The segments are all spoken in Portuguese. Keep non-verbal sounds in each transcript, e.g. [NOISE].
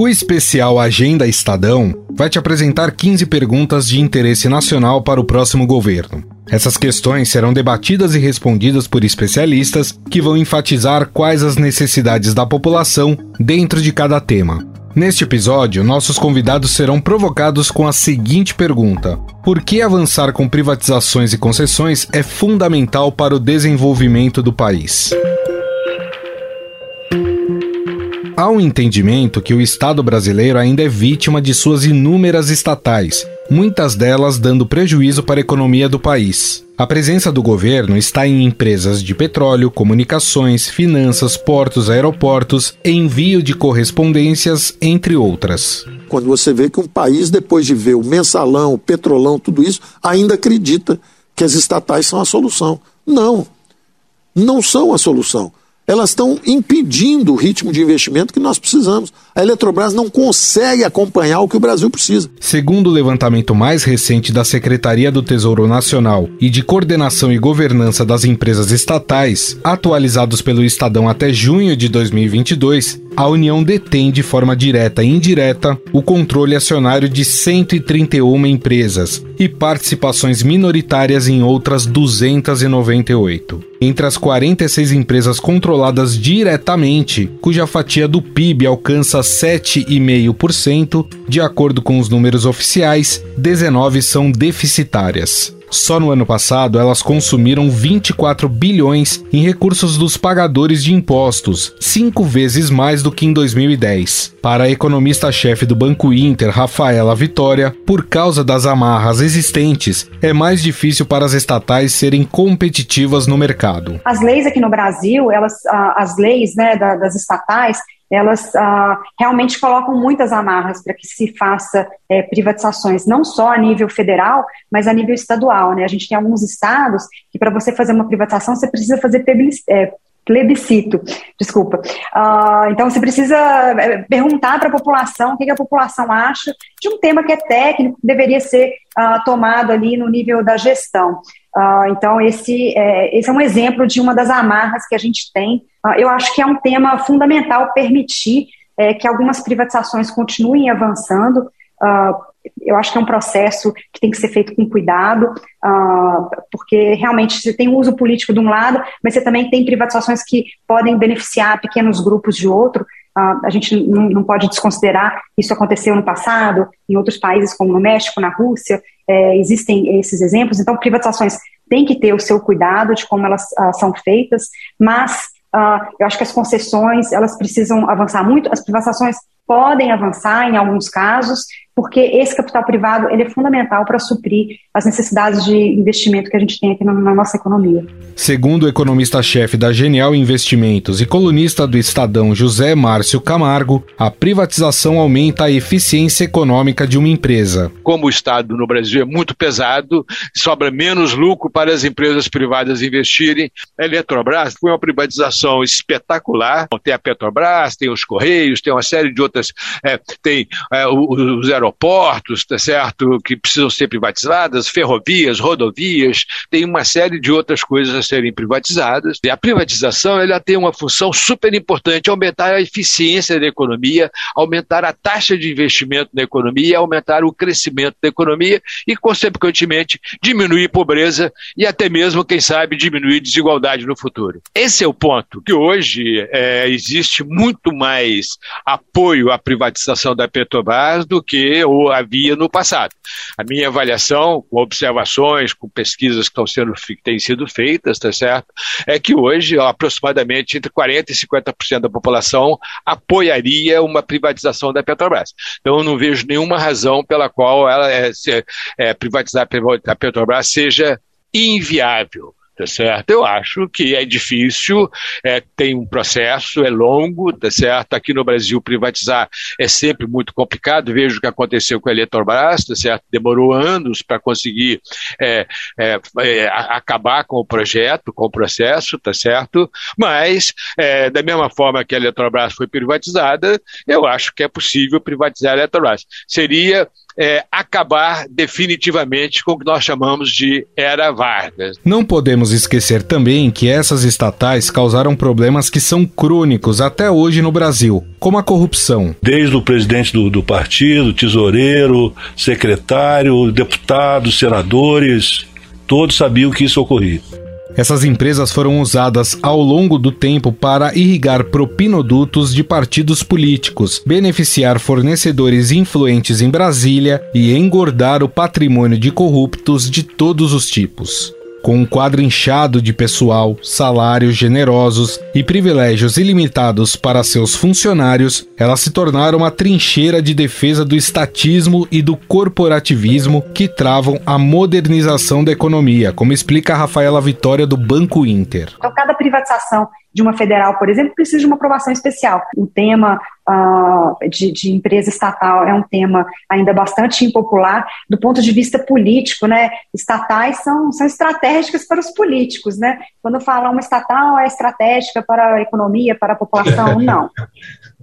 O especial Agenda Estadão vai te apresentar 15 perguntas de interesse nacional para o próximo governo. Essas questões serão debatidas e respondidas por especialistas que vão enfatizar quais as necessidades da população dentro de cada tema. Neste episódio, nossos convidados serão provocados com a seguinte pergunta: Por que avançar com privatizações e concessões é fundamental para o desenvolvimento do país? Há um entendimento que o Estado brasileiro ainda é vítima de suas inúmeras estatais, muitas delas dando prejuízo para a economia do país. A presença do governo está em empresas de petróleo, comunicações, finanças, portos, aeroportos, envio de correspondências, entre outras. Quando você vê que um país, depois de ver o mensalão, o petrolão, tudo isso, ainda acredita que as estatais são a solução. Não, não são a solução elas estão impedindo o ritmo de investimento que nós precisamos. A Eletrobras não consegue acompanhar o que o Brasil precisa. Segundo o levantamento mais recente da Secretaria do Tesouro Nacional e de Coordenação e Governança das Empresas Estatais, atualizados pelo Estadão até junho de 2022, a União detém de forma direta e indireta o controle acionário de 131 empresas e participações minoritárias em outras 298. Entre as 46 empresas controladas diretamente, cuja fatia do PIB alcança 7,5%, de acordo com os números oficiais, 19 são deficitárias. Só no ano passado, elas consumiram 24 bilhões em recursos dos pagadores de impostos, cinco vezes mais do que em 2010. Para a economista-chefe do Banco Inter, Rafaela Vitória, por causa das amarras existentes, é mais difícil para as estatais serem competitivas no mercado. As leis aqui no Brasil, elas, as leis né, das estatais, elas ah, realmente colocam muitas amarras para que se faça é, privatizações, não só a nível federal, mas a nível estadual. Né? A gente tem alguns estados que para você fazer uma privatização você precisa fazer é, plebiscito, desculpa. Uh, então você precisa é, perguntar para a população o que, que, a população acha de um tema que é técnico, que deveria ser uh, tomado ali no nível da gestão. Uh, então, esse é, esse é um exemplo de uma das amarras que a gente tem. Uh, eu acho que é um tema fundamental permitir é, que algumas privatizações continuem avançando. Uh, eu acho que é um processo que tem que ser feito com cuidado, porque realmente você tem uso político de um lado, mas você também tem privatizações que podem beneficiar pequenos grupos de outro. Uh, a gente não, não, pode desconsiderar isso aconteceu no passado, em outros países como no México, na Rússia, é, existem esses exemplos. Então, privatizações têm que ter o seu cuidado de como elas uh, são feitas, mas uh, eu acho que as concessões elas precisam avançar muito. As privatizações podem avançar em alguns casos, porque esse capital privado ele é fundamental para suprir as necessidades de investimento que a gente tem aqui na, na nossa economia. Segundo o economista-chefe da Genial Investimentos e colunista do Estadão José Márcio Camargo, a privatização aumenta a eficiência econômica de uma empresa. Como o Estado no Brasil é muito pesado, sobra menos lucro para as empresas privadas investirem. A Eletrobras foi uma privatização espetacular. Tem a Petrobras, tem os Correios, tem uma série de outras, é, tem é, os aeroportos tá certo, que precisam ser privatizadas, ferrovias, rodovias, tem uma série de outras coisas a serem privatizadas. E a privatização ela tem uma função super importante, aumentar a eficiência da economia, aumentar a taxa de investimento na economia, aumentar o crescimento da economia e, consequentemente, diminuir pobreza e até mesmo, quem sabe, diminuir desigualdade no futuro. Esse é o ponto que hoje é, existe muito mais apoio à privatização da Petrobras do que ou havia no passado. A minha avaliação, com observações, com pesquisas que estão sendo que têm sido feitas, tá certo, é que hoje aproximadamente entre 40 e 50% da população apoiaria uma privatização da Petrobras. Então eu não vejo nenhuma razão pela qual ela é, é, privatizar a Petrobras seja inviável tá certo? Eu acho que é difícil, é, tem um processo, é longo, tá certo? Aqui no Brasil, privatizar é sempre muito complicado, vejo o que aconteceu com a Eletrobras, tá certo? Demorou anos para conseguir é, é, é, acabar com o projeto, com o processo, tá certo? Mas, é, da mesma forma que a Eletrobras foi privatizada, eu acho que é possível privatizar a Eletrobras. Seria é, acabar definitivamente com o que nós chamamos de era Vargas. Não podemos esquecer também que essas estatais causaram problemas que são crônicos até hoje no Brasil, como a corrupção. Desde o presidente do, do partido, tesoureiro, secretário, deputados, senadores, todos sabiam que isso ocorria. Essas empresas foram usadas ao longo do tempo para irrigar propinodutos de partidos políticos, beneficiar fornecedores influentes em Brasília e engordar o patrimônio de corruptos de todos os tipos. Com um quadro inchado de pessoal, salários generosos e privilégios ilimitados para seus funcionários, elas se tornaram uma trincheira de defesa do estatismo e do corporativismo que travam a modernização da economia, como explica a Rafaela Vitória do Banco Inter. Então, cada privatização de uma federal, por exemplo, precisa de uma aprovação especial. O tema uh, de, de, empresa estatal é um tema ainda bastante impopular do ponto de vista político, né? Estatais são, são estratégicas para os políticos, né? Quando fala uma estatal é estratégica para a economia, para a população, [LAUGHS] não.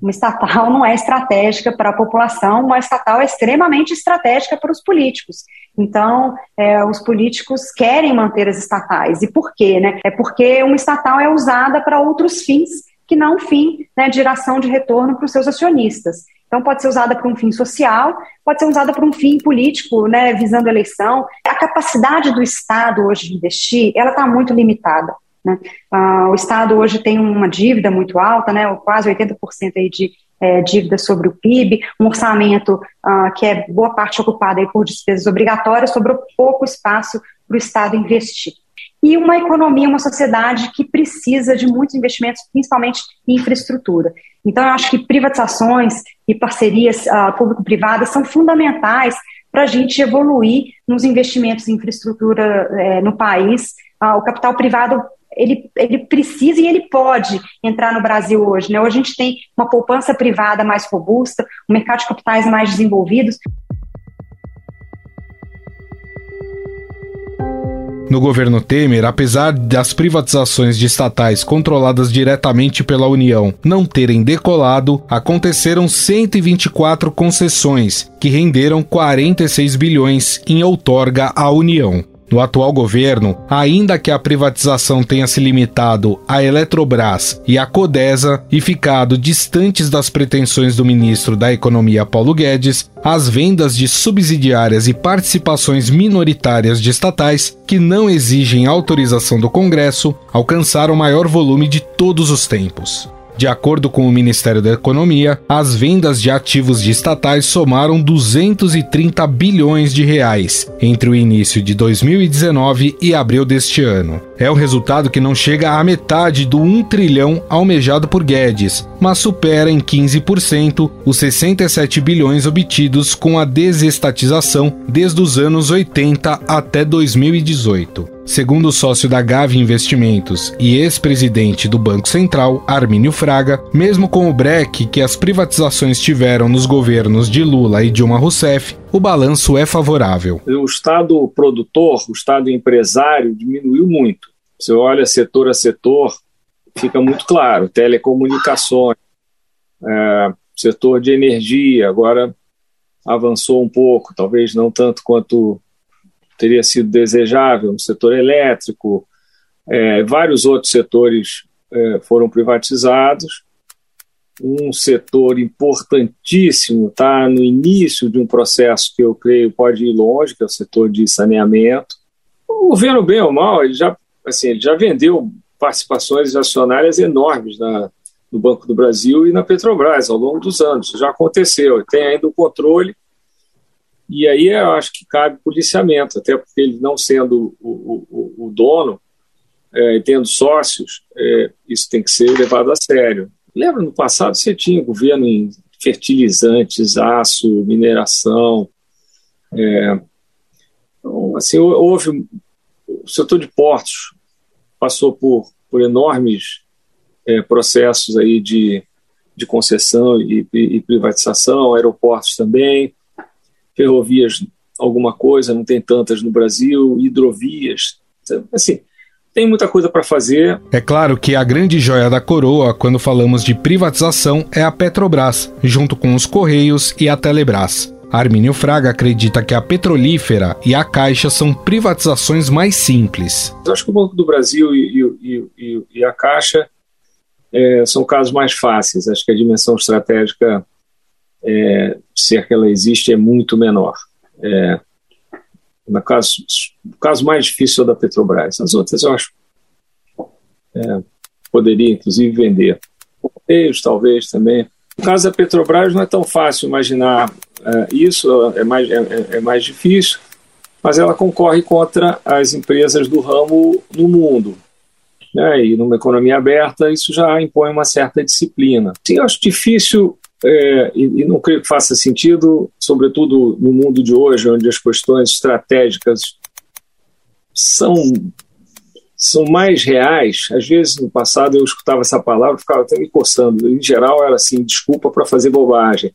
Uma estatal não é estratégica para a população, uma estatal é extremamente estratégica para os políticos. Então, é, os políticos querem manter as estatais. E por quê? Né? É porque uma estatal é usada para outros fins que não o fim né, de geração de retorno para os seus acionistas. Então, pode ser usada para um fim social, pode ser usada para um fim político, né, visando eleição. A capacidade do Estado hoje de investir, ela está muito limitada. Né? Ah, o Estado hoje tem uma dívida muito alta, né, quase 80% aí de é, dívida sobre o PIB, um orçamento ah, que é boa parte ocupada aí por despesas obrigatórias, sobrou pouco espaço para o Estado investir. E uma economia, uma sociedade que precisa de muitos investimentos, principalmente em infraestrutura. Então, eu acho que privatizações e parcerias ah, público-privadas são fundamentais para a gente evoluir nos investimentos em infraestrutura é, no país. Ah, o capital privado ele, ele precisa e ele pode entrar no Brasil hoje. Né? Hoje a gente tem uma poupança privada mais robusta, um mercado de capitais mais desenvolvidos. No governo Temer, apesar das privatizações de estatais controladas diretamente pela União não terem decolado, aconteceram 124 concessões, que renderam 46 bilhões em outorga à União. No atual governo, ainda que a privatização tenha se limitado à Eletrobras e à Codesa e ficado distantes das pretensões do ministro da Economia Paulo Guedes, as vendas de subsidiárias e participações minoritárias de estatais que não exigem autorização do Congresso alcançaram o maior volume de todos os tempos. De acordo com o Ministério da Economia, as vendas de ativos de estatais somaram 230 bilhões de reais entre o início de 2019 e abril deste ano. É um resultado que não chega à metade do 1 trilhão almejado por Guedes, mas supera em 15% os 67 bilhões obtidos com a desestatização desde os anos 80 até 2018. Segundo o sócio da Gavi Investimentos e ex-presidente do Banco Central, Armínio Fraga, mesmo com o breque que as privatizações tiveram nos governos de Lula e Dilma Rousseff, o balanço é favorável. O Estado produtor, o Estado empresário diminuiu muito. Você olha setor a setor, fica muito claro: telecomunicações, é, setor de energia, agora avançou um pouco, talvez não tanto quanto teria sido desejável no setor elétrico, é, vários outros setores é, foram privatizados. Um setor importantíssimo está no início de um processo que eu creio pode ir longe, que é o setor de saneamento. O governo, bem ou mal, ele já, assim, ele já vendeu participações acionárias enormes na, no Banco do Brasil e na Petrobras ao longo dos anos. Isso já aconteceu. Tem ainda o controle e aí eu acho que cabe policiamento, até porque ele não sendo o, o, o dono, é, tendo sócios, é, isso tem que ser levado a sério. Lembra, no passado você tinha governo em fertilizantes, aço, mineração. É, então, assim, houve. O setor de portos passou por, por enormes é, processos aí de, de concessão e, e, privatização, aeroportos também ferrovias alguma coisa, não tem tantas no Brasil, hidrovias, assim, tem muita coisa para fazer. É claro que a grande joia da coroa quando falamos de privatização é a Petrobras, junto com os Correios e a Telebrás. Armínio Fraga acredita que a petrolífera e a Caixa são privatizações mais simples. Eu acho que o Banco do Brasil e, e, e, e a Caixa é, são casos mais fáceis. Acho que a dimensão estratégica, é, se é que ela existe, é muito menor. É, no caso, o caso mais difícil é da Petrobras. As outras eu acho é, poderia inclusive vender. Correios, talvez também. No caso da Petrobras não é tão fácil imaginar é, isso, é mais, é, é mais difícil, mas ela concorre contra as empresas do ramo no mundo. Né? E numa economia aberta, isso já impõe uma certa disciplina. Sim, eu acho difícil é, e, e, não creio que faça sentido, sobretudo no mundo de hoje, onde as questões estratégicas são são mais reais. Às vezes, no passado, eu escutava essa palavra, ficava até me coçando. Em geral, era assim, desculpa para fazer bobagem.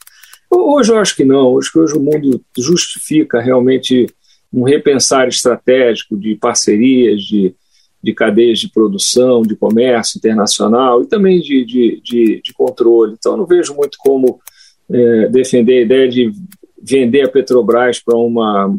Hoje eu acho que não. Hoje, hoje o mundo justifica realmente um repensar estratégico de parcerias, de, de cadeias de produção, de comércio internacional e também de, de, de, de controle. Então, não vejo muito como é, defender a ideia de vender a Petrobras para uma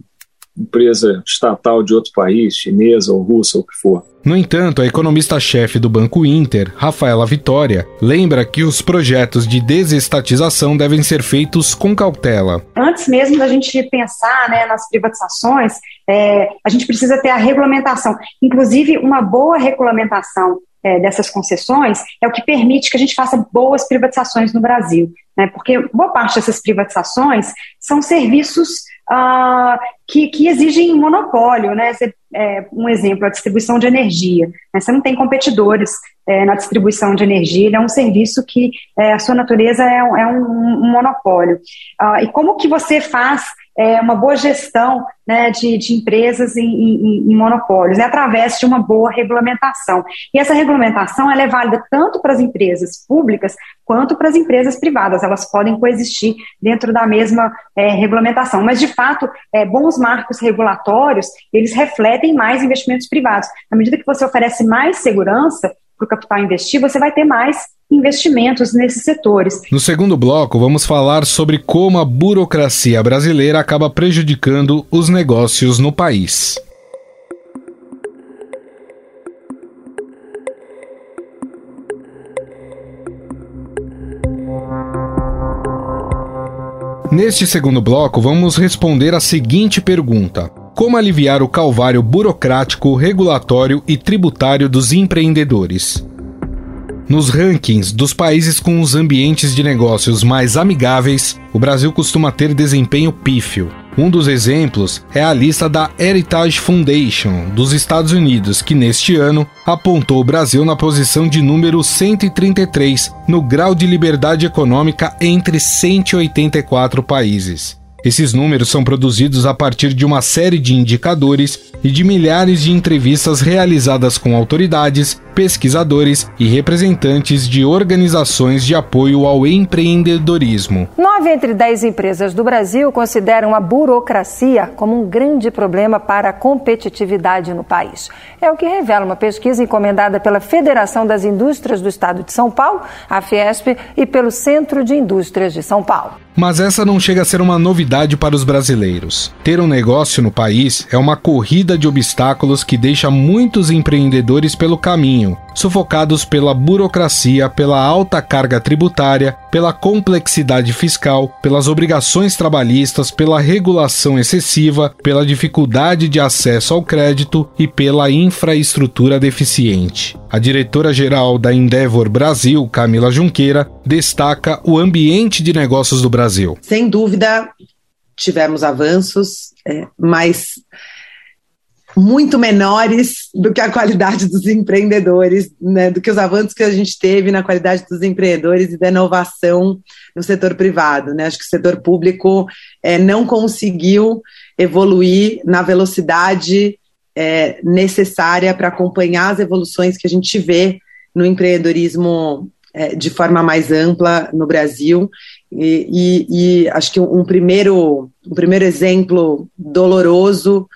empresa estatal de outro país, chinesa ou russa, ou o que for. No entanto, a economista-chefe do Banco Inter, Rafaela Vitória, lembra que os projetos de desestatização devem ser feitos com cautela. Antes mesmo da gente pensar né, nas privatizações, é, a gente precisa ter a regulamentação. Inclusive, uma boa regulamentação é, dessas concessões é o que permite que a gente faça boas privatizações no Brasil. Né, porque boa parte dessas privatizações são serviços ah, que, que, exigem monopólio, né? Você, é, um exemplo, a distribuição de energia. Né? Você não tem competidores é, na distribuição de energia, ele é um serviço que é, a sua natureza é, um, é um, um monopólio. Ah, e como que você faz é, uma boa gestão né, de, de, empresas em, em, em, monopólios, é através de uma boa regulamentação. E essa regulamentação ela é válida tanto para as empresas públicas quanto para as empresas privadas. Elas podem coexistir dentro da mesma é, regulamentação. Mas, de fato, é, bons marcos regulatórios, eles refletem mais investimentos privados. À medida que você oferece mais segurança para o capital investir, você vai ter mais investimentos nesses setores. No segundo bloco, vamos falar sobre como a burocracia brasileira acaba prejudicando os negócios no país. Neste segundo bloco, vamos responder a seguinte pergunta: Como aliviar o calvário burocrático, regulatório e tributário dos empreendedores? Nos rankings dos países com os ambientes de negócios mais amigáveis, o Brasil costuma ter desempenho pífio. Um dos exemplos é a lista da Heritage Foundation dos Estados Unidos, que neste ano apontou o Brasil na posição de número 133 no grau de liberdade econômica entre 184 países. Esses números são produzidos a partir de uma série de indicadores e de milhares de entrevistas realizadas com autoridades, pesquisadores e representantes de organizações de apoio ao empreendedorismo. Nove entre dez empresas do Brasil consideram a burocracia como um grande problema para a competitividade no país. É o que revela uma pesquisa encomendada pela Federação das Indústrias do Estado de São Paulo, a Fiesp, e pelo Centro de Indústrias de São Paulo. Mas essa não chega a ser uma novidade para os brasileiros. Ter um negócio no país é uma corrida de obstáculos que deixa muitos empreendedores pelo caminho, sufocados pela burocracia, pela alta carga tributária, pela complexidade fiscal, pelas obrigações trabalhistas, pela regulação excessiva, pela dificuldade de acesso ao crédito e pela infraestrutura deficiente. A diretora-geral da Endeavor Brasil, Camila Junqueira, destaca o ambiente de negócios do Brasil. Sem dúvida, tivemos avanços, é, mas muito menores do que a qualidade dos empreendedores, né, do que os avanços que a gente teve na qualidade dos empreendedores e da inovação no setor privado. Né? Acho que o setor público é, não conseguiu evoluir na velocidade é, necessária para acompanhar as evoluções que a gente vê no empreendedorismo é, de forma mais ampla no Brasil. E, e, e acho que um primeiro, um primeiro exemplo doloroso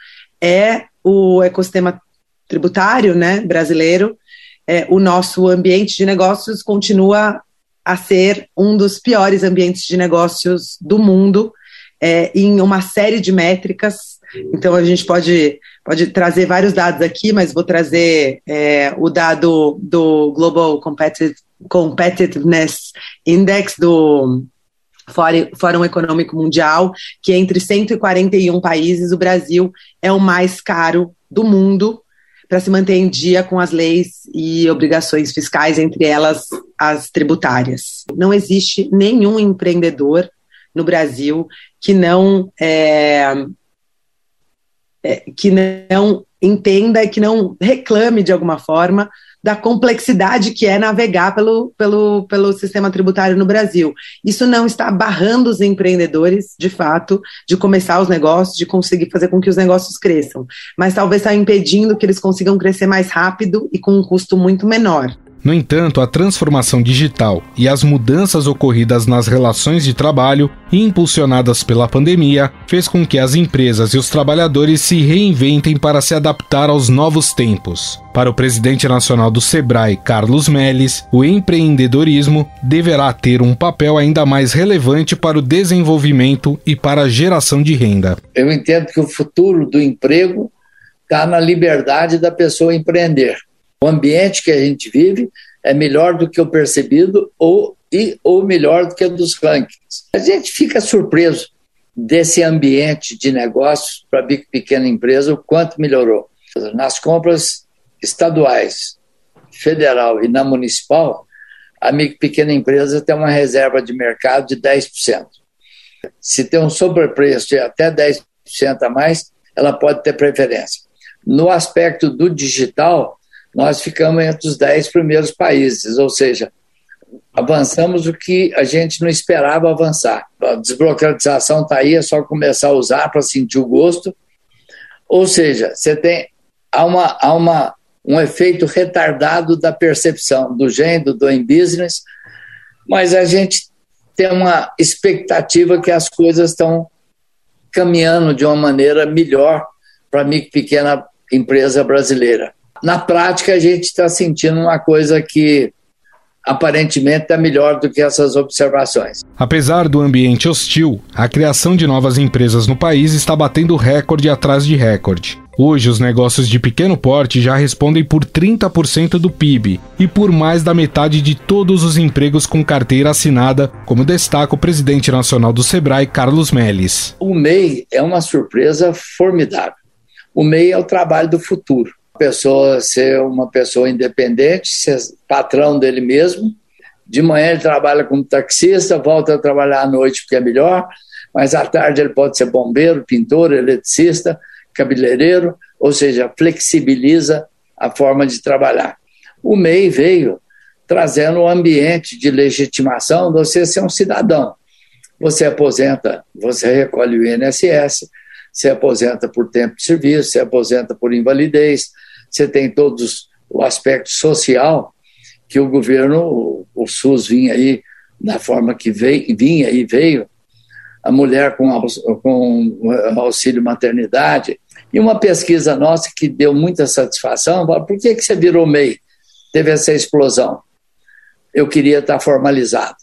é o ecossistema tributário né, brasileiro, é, o nosso ambiente de negócios continua a ser um dos piores ambientes de negócios do mundo. é, em uma série de métricas. Então, a gente pode, pode trazer vários dados aqui, mas vou trazer é, o dado do Global Competitiveness Index do Fórum Econômico Mundial, que entre 141 países, o Brasil é o mais caro do mundo para se manter em dia com as leis e obrigações fiscais, entre elas as tributárias. Não existe nenhum empreendedor no Brasil que não é, é, que não entenda e que não reclame de alguma forma da complexidade que é navegar pelo, pelo, pelo sistema tributário no Brasil. Isso não está barrando os empreendedores, de fato, de começar os negócios, de conseguir fazer com que os negócios cresçam, mas talvez está impedindo que eles consigam crescer mais rápido e com um custo muito menor. No entanto, a transformação digital e as mudanças ocorridas nas relações de trabalho, impulsionadas pela pandemia, fez com que as empresas e os trabalhadores se reinventem para se adaptar aos novos tempos. Para o presidente nacional do Sebrae, Carlos Melles, o empreendedorismo deverá ter um papel ainda mais relevante para o desenvolvimento e para a geração de renda. Eu entendo que o futuro do emprego está na liberdade da pessoa empreender. O ambiente que a gente vive é melhor do que o percebido ou, e, ou melhor do que o dos rankings. A gente fica surpreso desse ambiente de negócios para a pequena empresa, o quanto melhorou. Nas compras estaduais, federal e na municipal, a pequena empresa tem uma reserva de mercado de 10%. Se tem um sobrepreço de até 10% a mais, ela pode ter preferência. No aspecto do digital, nós ficamos entre os dez primeiros países, ou seja, avançamos o que a gente não esperava avançar. A desburocratização está aí, é só começar a usar para sentir o gosto. Ou seja, você tem há, uma, há uma, um efeito retardado da percepção do gênero, do em business, mas a gente tem uma expectativa que as coisas estão caminhando de uma maneira melhor para a pequena empresa brasileira. Na prática, a gente está sentindo uma coisa que aparentemente é melhor do que essas observações. Apesar do ambiente hostil, a criação de novas empresas no país está batendo recorde atrás de recorde. Hoje, os negócios de pequeno porte já respondem por 30% do PIB e por mais da metade de todos os empregos com carteira assinada, como destaca o presidente nacional do Sebrae, Carlos Melles. O MEI é uma surpresa formidável. O MEI é o trabalho do futuro pessoa ser uma pessoa independente, ser patrão dele mesmo. De manhã ele trabalha como taxista, volta a trabalhar à noite porque é melhor, mas à tarde ele pode ser bombeiro, pintor, eletricista, cabeleireiro, ou seja, flexibiliza a forma de trabalhar. O MEI veio trazendo um ambiente de legitimação de você ser um cidadão. Você aposenta, você recolhe o INSS, se aposenta por tempo de serviço, se aposenta por invalidez, você tem todos o aspecto social que o governo, o SUS vinha aí da forma que veio, vinha e veio, a mulher com, com auxílio maternidade, e uma pesquisa nossa que deu muita satisfação, por que, que você virou MEI? Teve essa explosão. Eu queria estar formalizado,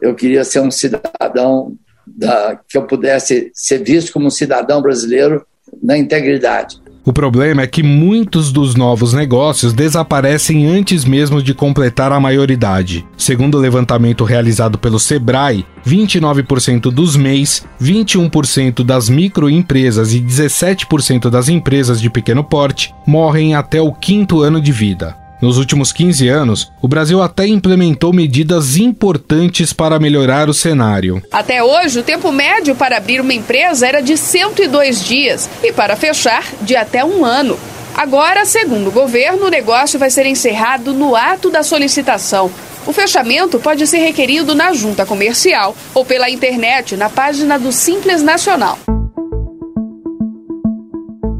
eu queria ser um cidadão da, que eu pudesse ser visto como um cidadão brasileiro na integridade. O problema é que muitos dos novos negócios desaparecem antes mesmo de completar a maioridade. Segundo o levantamento realizado pelo Sebrae, 29% dos MEIs, 21% das microempresas e 17% das empresas de pequeno porte morrem até o quinto ano de vida. Nos últimos 15 anos, o Brasil até implementou medidas importantes para melhorar o cenário. Até hoje, o tempo médio para abrir uma empresa era de 102 dias e para fechar, de até um ano. Agora, segundo o governo, o negócio vai ser encerrado no ato da solicitação. O fechamento pode ser requerido na junta comercial ou pela internet na página do Simples Nacional.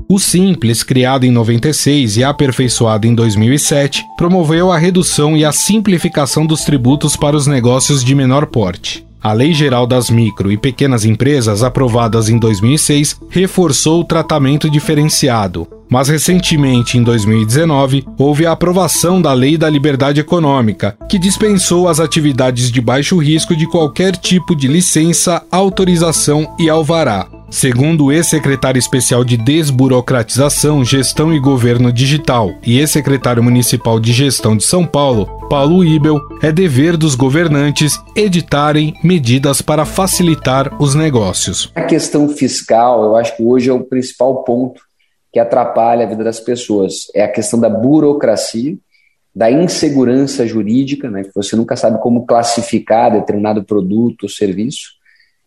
O Simples, criado em 96 e aperfeiçoado em 2007, promoveu a redução e a simplificação dos tributos para os negócios de menor porte. A Lei Geral das Micro e Pequenas Empresas, aprovadas em 2006, reforçou o tratamento diferenciado. Mas recentemente, em 2019, houve a aprovação da Lei da Liberdade Econômica, que dispensou as atividades de baixo risco de qualquer tipo de licença, autorização e alvará. Segundo o ex-secretário especial de Desburocratização, Gestão e Governo Digital e ex-secretário municipal de Gestão de São Paulo, Paulo Ibel, é dever dos governantes editarem medidas para facilitar os negócios. A questão fiscal, eu acho que hoje é o principal ponto que atrapalha a vida das pessoas. É a questão da burocracia, da insegurança jurídica, né, que você nunca sabe como classificar determinado produto ou serviço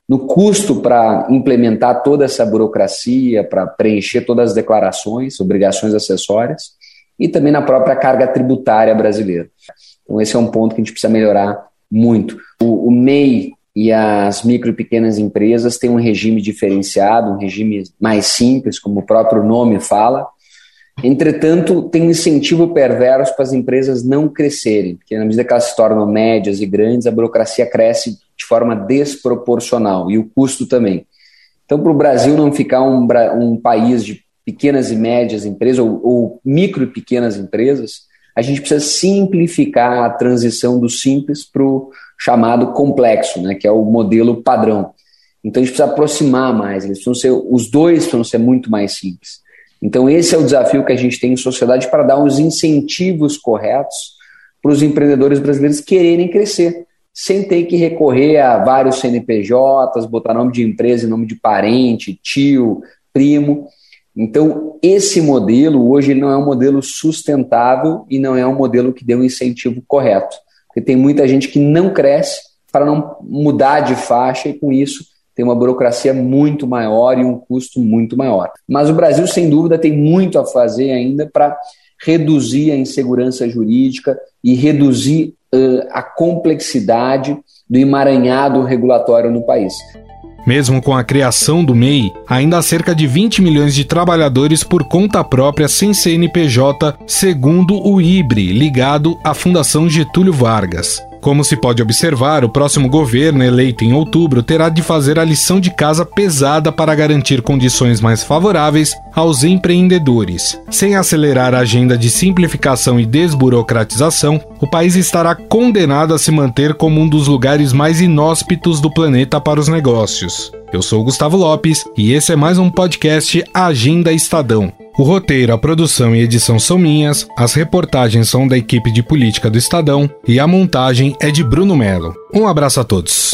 no custo para implementar toda essa burocracia, para preencher todas as declarações, obrigações acessórias, e também na própria carga tributária brasileira. Então, esse é um ponto que a gente precisa melhorar muito. O, o MEI e as micro e pequenas empresas têm um regime diferenciado, um regime mais simples, como o próprio nome fala. Entretanto, tem um incentivo perverso para as empresas não crescerem, porque na medida que elas se tornam médias e grandes, a burocracia cresce de forma desproporcional e o custo também. Então, para o Brasil não ficar um, um, país de pequenas e médias empresas ou, ou micro e pequenas empresas, a gente precisa simplificar a transição do simples para o chamado complexo, né, que é o modelo padrão. Então a gente precisa aproximar mais, eles ser, os dois precisam ser muito mais simples. Então esse é o desafio que a gente tem em sociedade para dar os incentivos corretos para os empreendedores brasileiros quererem crescer sem ter que recorrer a vários CNPJs, botar nome de empresa nome de parente, tio, primo. Então, esse modelo hoje não é um modelo sustentável e não é um modelo que dê um incentivo correto. Porque tem muita gente que não cresce para não mudar de faixa e com isso tem uma burocracia muito maior e um custo muito maior. Mas o Brasil, sem dúvida, tem muito a fazer ainda para reduzir a insegurança jurídica e reduzir uh, a complexidade do emaranhado regulatório no país. Mesmo com a criação do MEI, ainda há cerca de 20 milhões de trabalhadores por conta própria sem CNPJ, segundo o IBRE, ligado à Fundação Getúlio Vargas. Como se pode observar, o próximo governo, eleito em outubro, terá de fazer a lição de casa pesada para garantir condições mais favoráveis aos empreendedores. Sem acelerar a agenda de simplificação e desburocratização, o país estará condenado a se manter como um dos lugares mais inóspitos do planeta para os negócios. Eu sou Gustavo Lopes e esse é mais um podcast Agenda Estadão. O roteiro, a produção e edição são minhas, as reportagens são da equipe de política do Estadão e a montagem é de Bruno Melo. Um abraço a todos.